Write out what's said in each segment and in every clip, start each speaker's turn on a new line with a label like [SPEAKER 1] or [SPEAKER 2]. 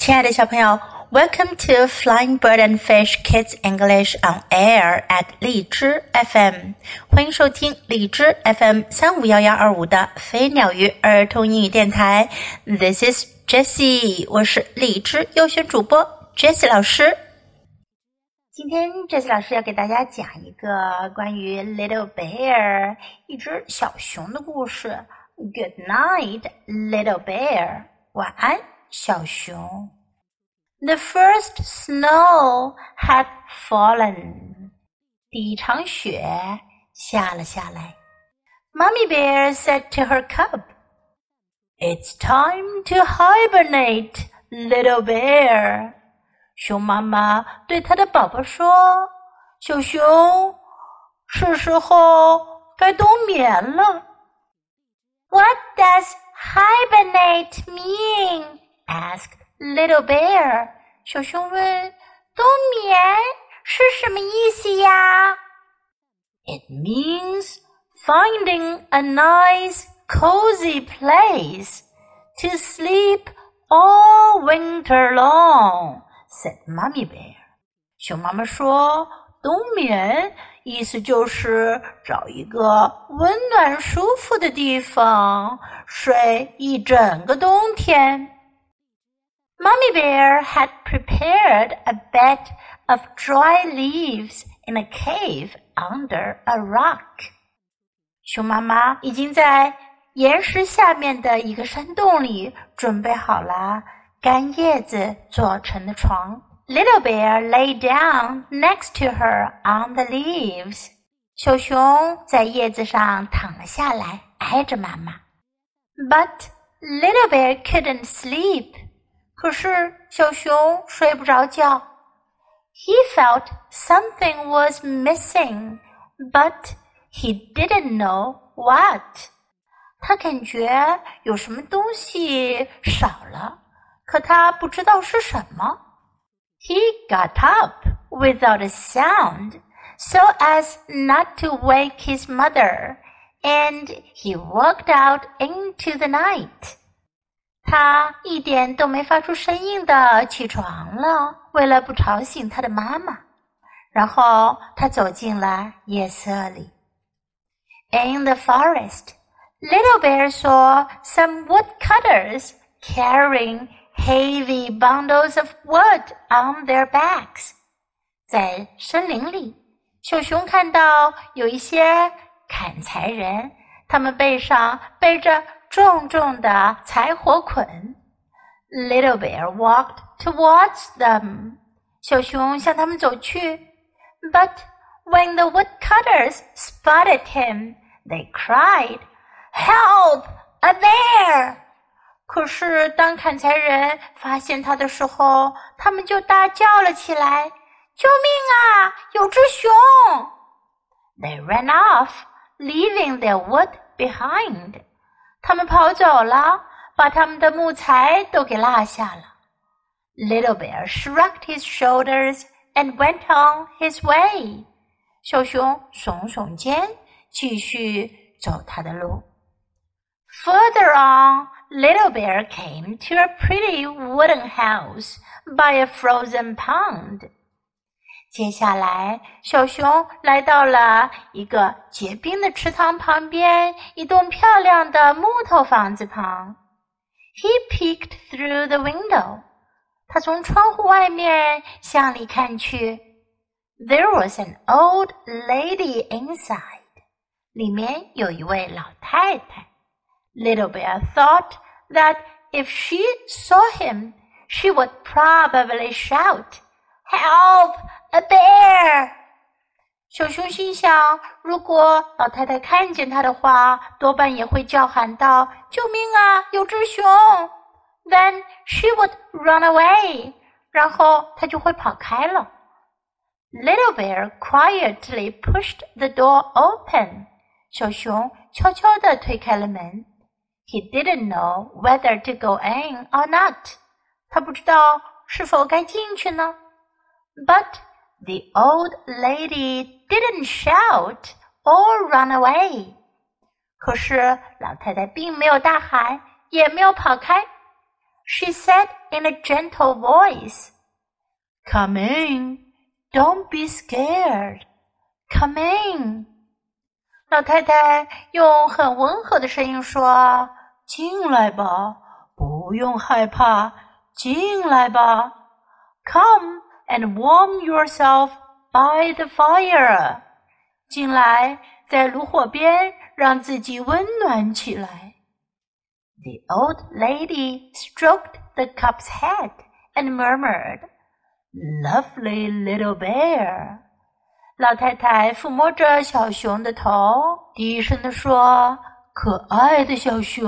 [SPEAKER 1] 亲爱的小朋友，Welcome to Flying Bird and Fish Kids English on Air at 荔枝 FM，欢迎收听荔枝 FM 三五幺幺二五的飞鸟鱼儿童英语电台。This is Jessie，我是荔枝优选主播 Jessie 老师。今天 Jessie 老师要给大家讲一个关于 Little Bear 一只小熊的故事。Good night, Little Bear，晚安。小熊。The first snow had fallen. 第一场雪下了下来。Mummy Bear said to her cub, "It's time to hibernate, little bear." 熊妈妈对它的宝宝说：“小熊，是时候该冬眠了。” What does hibernate mean? asked Little Bear. 小熊问：“冬眠是什么意思呀？”It means finding a nice, cozy place to sleep all winter long," said Mummy Bear. 熊妈妈说：“冬眠意思就是找一个温暖舒服的地方睡一整个冬天。” Mummy Bear had prepared a bed of dry leaves in a cave under a rock. 熊妈妈已经在岩石下面的一个山洞里准备好了干叶子做成的床。Little Bear lay down next to her on the leaves. 小熊在叶子上躺了下来，挨着妈妈。But Little Bear couldn't sleep. 可是小熊睡不着觉。He felt something was missing, but he didn't know what. 他感觉有什么东西少了，可他不知道是什么。He got up without a sound, so as not to wake his mother, and he walked out into the night. 他一点都没发出声音的起床了，为了不吵醒他的妈妈。然后他走进了夜色里。In the forest, Little Bear saw some woodcutters carrying heavy bundles of wood on their backs. 在森林里，小熊看到有一些砍柴人，他们背上背着。重重的柴火捆。Little bear walked towards them. 小熊向他们走去。But when the woodcutters spotted him, they cried, "Help! A bear!" 可是当砍柴人发现他的时候，他们就大叫了起来：“救命啊！有只熊！” They ran off, leaving their wood behind. 他们跑走了，把他们的木材都给落下了。Little bear shrugged his shoulders and went on his way。小熊耸耸肩，继续走他的路。Further on, little bear came to a pretty wooden house by a frozen pond. 接下来，小熊来到了一个结冰的池塘旁边，一栋漂亮的木头房子旁。He peeked through the window。他从窗户外面向里看去。There was an old lady inside。里面有一位老太太。Little Bear thought that if she saw him, she would probably shout, "Help!" A bear！小熊心想，如果老太太看见他的话，多半也会叫喊道：“救命啊，有只熊！”Then she would run away，然后她就会跑开了。Little bear quietly pushed the door open。小熊悄悄地推开了门。He didn't know whether to go in or not。他不知道是否该进去呢。But the old lady didn't shout or run away. 可是老太太并没有大喊，也没有跑开。She said in a gentle voice, "Come in, don't be scared. Come in." 老太太用很温和的声音说：“进来吧，不用害怕，进来吧。Come and warm yourself by the fire. 进来，在炉火边让自己温暖起来。” The old lady stroked the cub's head and murmured, "Lovely little bear." 老太太抚摸着小熊的头，低声地说：“可爱的小熊。”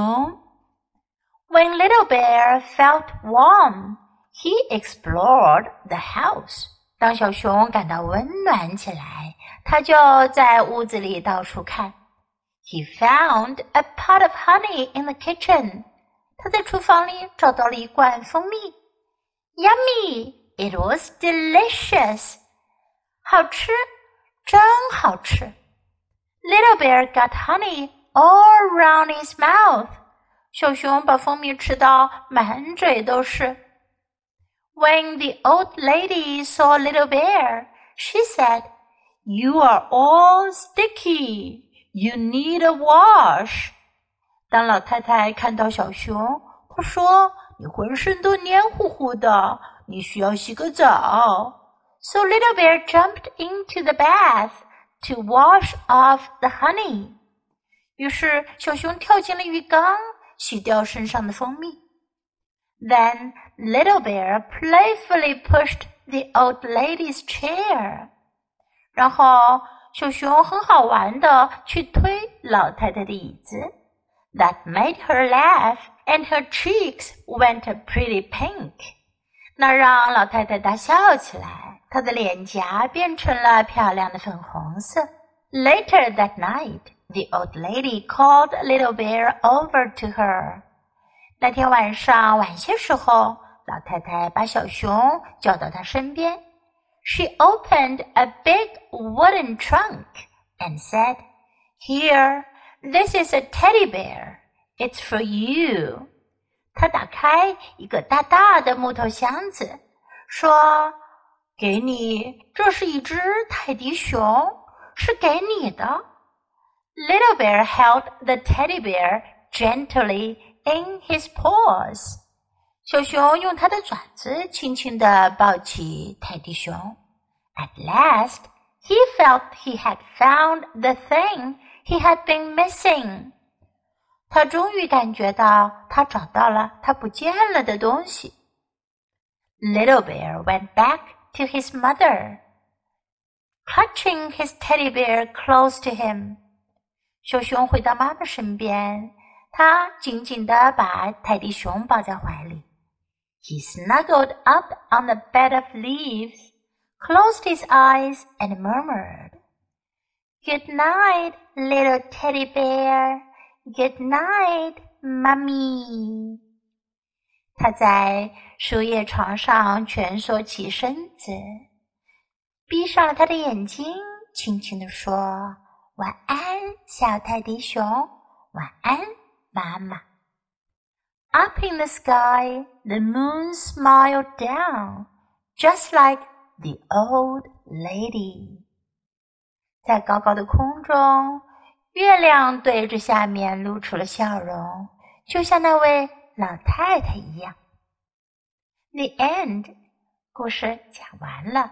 [SPEAKER 1] When Little Bear felt warm, he explored the house. 当小熊感到温暖起来，他就在屋子里到处看。He found a pot of honey in the kitchen. 他在厨房里找到了一罐蜂蜜。Yummy! It was delicious. 好吃。真好吃。Little bear got honey all around his mouth。小熊把蜂蜜吃到满嘴都是。 When the old lady saw little bear, she said, "You are all sticky. You need a wash." 当老太太看到小熊，她说：“你浑身都黏糊糊的，你需要洗个澡。” So Little Bear jumped into the bath to wash off the honey. 于是小熊跳进了浴缸，洗掉身上的蜂蜜。 Then Little Bear playfully pushed the old lady's chair. 然后小熊很好玩的去推老太太的椅子。That made her laugh, and her cheeks went pretty pink. 那让老太太大笑起来。她的脸颊变成了漂亮的粉红色。Later that night, the old lady called Little Bear over to her. 那天晚上晚些时候，老太太把小熊叫到她身边。She opened a big wooden trunk and said, "Here, this is a teddy bear. It's for you." 她打开一个大大的木头箱子，说。给你，这是一只泰迪熊，是给你的。Little bear held the teddy bear gently in his paws。小熊用它的爪子轻轻地抱起泰迪熊。At last, he felt he had found the thing he had been missing。他终于感觉到他找到了他不见了的东西。Little bear went back to his mother, clutching his teddy bear close to him. 小熊回到妈妈身边， 它紧紧地把泰迪熊抱在怀里。He snuggled up on the bed of leaves, closed his eyes, and murmured, Good night, little teddy bear. Good night, mummy. 他在树叶床上蜷缩起身子，闭上了他的眼睛，轻轻地说：“晚安，小泰迪熊。晚安，妈妈。” Up in the sky, the moon smiled down, just like the old lady. 在高高的空中，月亮对着下面露出了笑容，就像那位。老太太一样。The end，故事讲完了。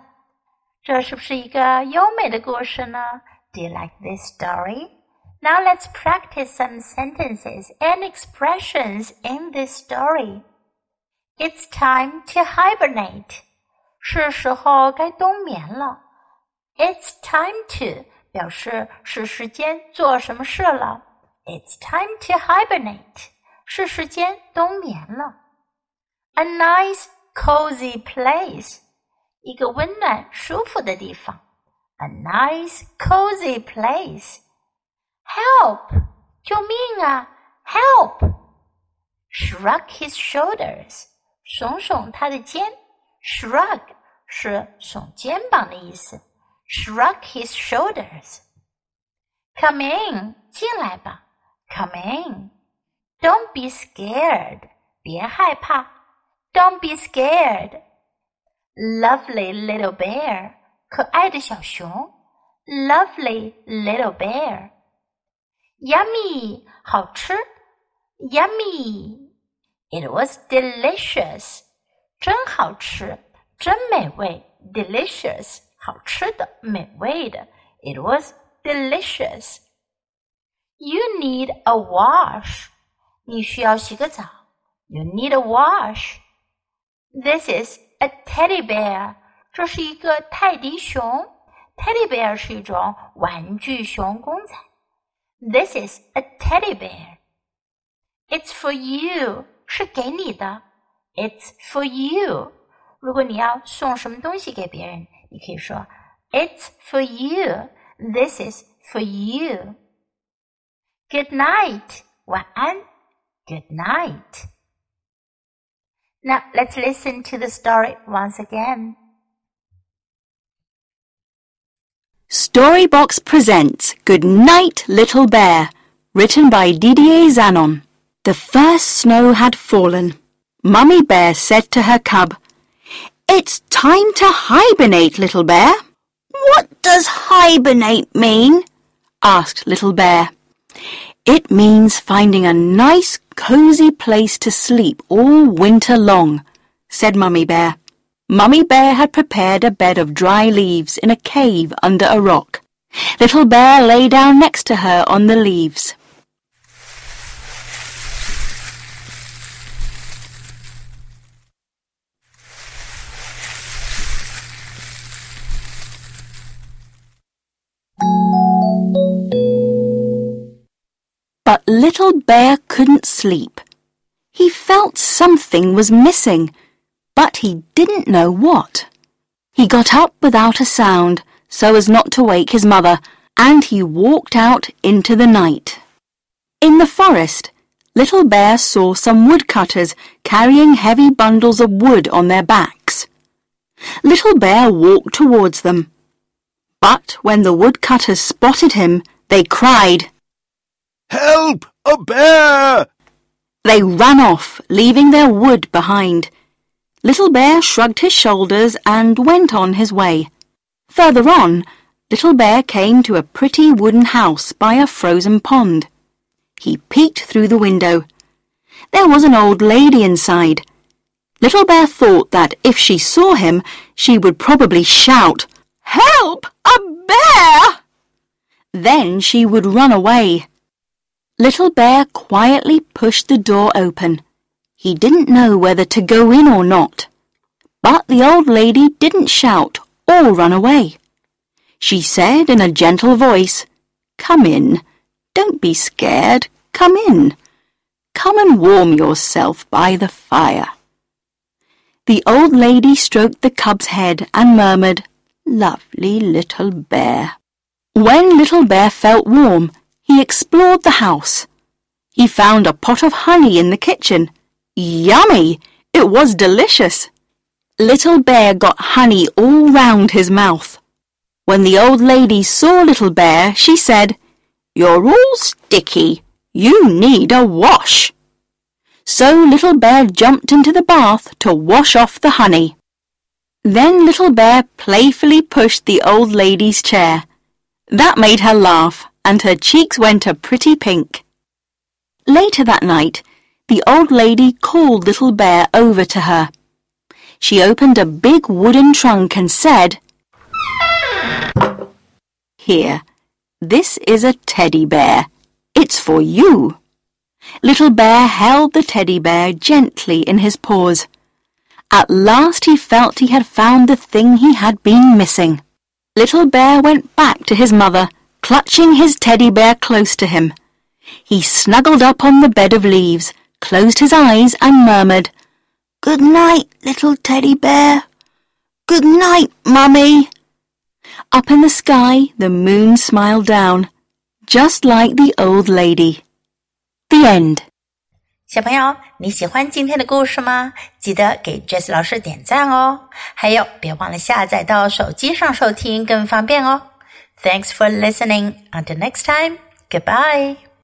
[SPEAKER 1] 这是不是一个优美的故事呢？Do you like this story? Now let's practice some sentences and expressions in this story. It's time to hibernate. 是时候该冬眠了。It's time to 表示是时间做什么事了。It's time to hibernate. 是时间冬眠了。A nice cozy place，一个温暖舒服的地方。A nice cozy place。 Help！救命啊！Help! Shrug his shoulders，耸耸他的肩。Shrug 是耸肩膀的意思。Shrug his shoulders。Come in，进来吧。Come in。Don't be scared，别害怕。 Don't be scared. Lovely little bear. 可爱的小熊，Lovely little bear. Yummy. 好吃，Yummy. It was delicious. 真好吃，真美味，delicious 好吃的，美味的。It was delicious. You need a wash. 你需要洗个澡。You need a wash. This is a teddy bear. 这是一个泰迪熊。Teddy bear 是一种玩具熊公仔。 This is a teddy bear. It's for you. 是给你的。It's for you. 如果你要送什么东西给别人，你可以说 It's for you. This is for you. Good night. 晚安。Good night. Now let's listen to the story once again.
[SPEAKER 2] Storybox presents Good Night Little Bear, written by Didier Zanon. The first snow had fallen. Mummy Bear said to her cub, It's time to hibernate, Little Bear. What does hibernate mean? asked Little Bear. It means finding a nice, cosy place to sleep all winter long, said Mummy Bear. Mummy Bear had prepared a bed of dry leaves in a cave under a rock. Little Bear lay down next to her on the leaves. But Little Bear couldn't sleep. He felt something was missing, but he didn't know what. He got up without a sound so as not to wake his mother, and he walked out into the night. In the forest, Little Bear saw some woodcutters carrying heavy bundles of wood on their backs. Little Bear walked towards them. But when the woodcutters spotted him, they cried,
[SPEAKER 3] Help! A bear!
[SPEAKER 2] They ran off, leaving their wood behind. Little Bear shrugged his shoulders and went on his way. Further on, Little Bear came to a pretty wooden house by a frozen pond. He peeked through the window. There was an old lady inside. Little Bear thought that if she saw him, she would probably shout, Help! A bear! Then she would run away. Little Bear quietly pushed the door open. He didn't know whether to go in or not. But the old lady didn't shout or run away. She said in a gentle voice, Come in. Don't be scared. Come in. Come and warm yourself by the fire. The old lady stroked the cub's head and murmured, Lovely little bear. When Little Bear felt warm, he explored the house. He found a pot of honey in the kitchen. Yummy! It was delicious. Little Bear got honey all round his mouth. When the old lady saw Little Bear, she said, You're all sticky. You need a wash. So Little Bear jumped into the bath to wash off the honey. Then Little Bear playfully pushed the old lady's chair. That made her laugh and her cheeks went a pretty pink. Later that night, the old lady called Little Bear over to her. She opened a big wooden trunk and said, Here, this is a teddy bear. It's for you. Little Bear held the teddy bear gently in his paws. At last he felt he had found the thing he had been missing. Little Bear went back to his mother clutching his teddy bear close to him. He snuggled up on the bed of leaves, closed his eyes and murmured, Good night, little teddy bear. Good night, mummy. Up in the sky, the moon smiled down, just like the old lady. The end.
[SPEAKER 1] 小朋友，你喜欢今天的故事吗？记得给 Jess 老师点赞哦！还有，别忘了下载到手机上收听，更方便哦。Thanks for listening. Until next time, goodbye.